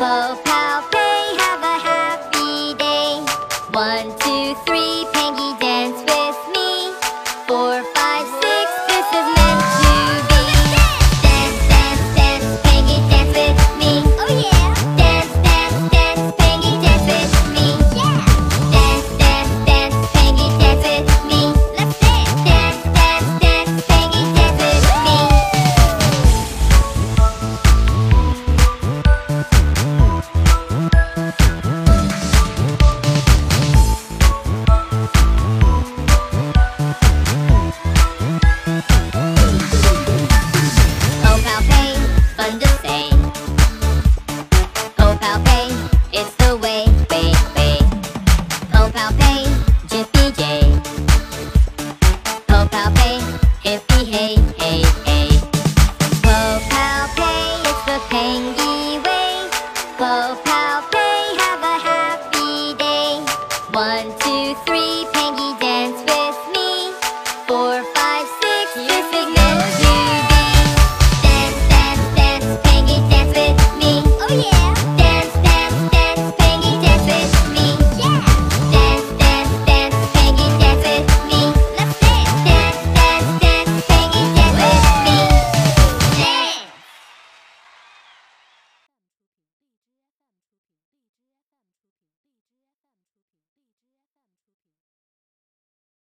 Bow, pow, play, have a happy day. One, two, three, Oh, energy.